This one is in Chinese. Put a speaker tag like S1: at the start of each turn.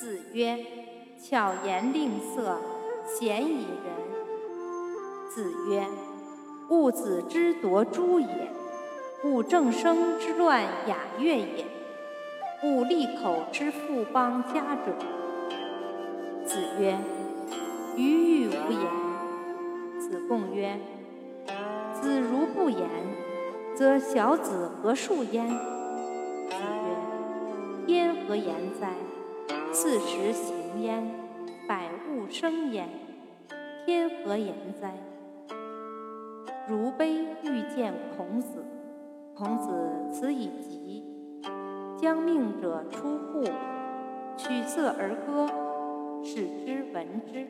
S1: 子曰：“巧言令色，鲜矣仁。”子曰：“吾子之夺诸也，吾正声之乱雅乐也，吾利口之富邦家者。”子曰：“余欲无言。”子贡曰：“子如不言，则小子何述焉？”子曰：“天何言哉？四时行焉，百物生焉，天何言哉？”如悲欲见孔子，孔子辞以疾，将命者出户，取色而歌，使之闻之。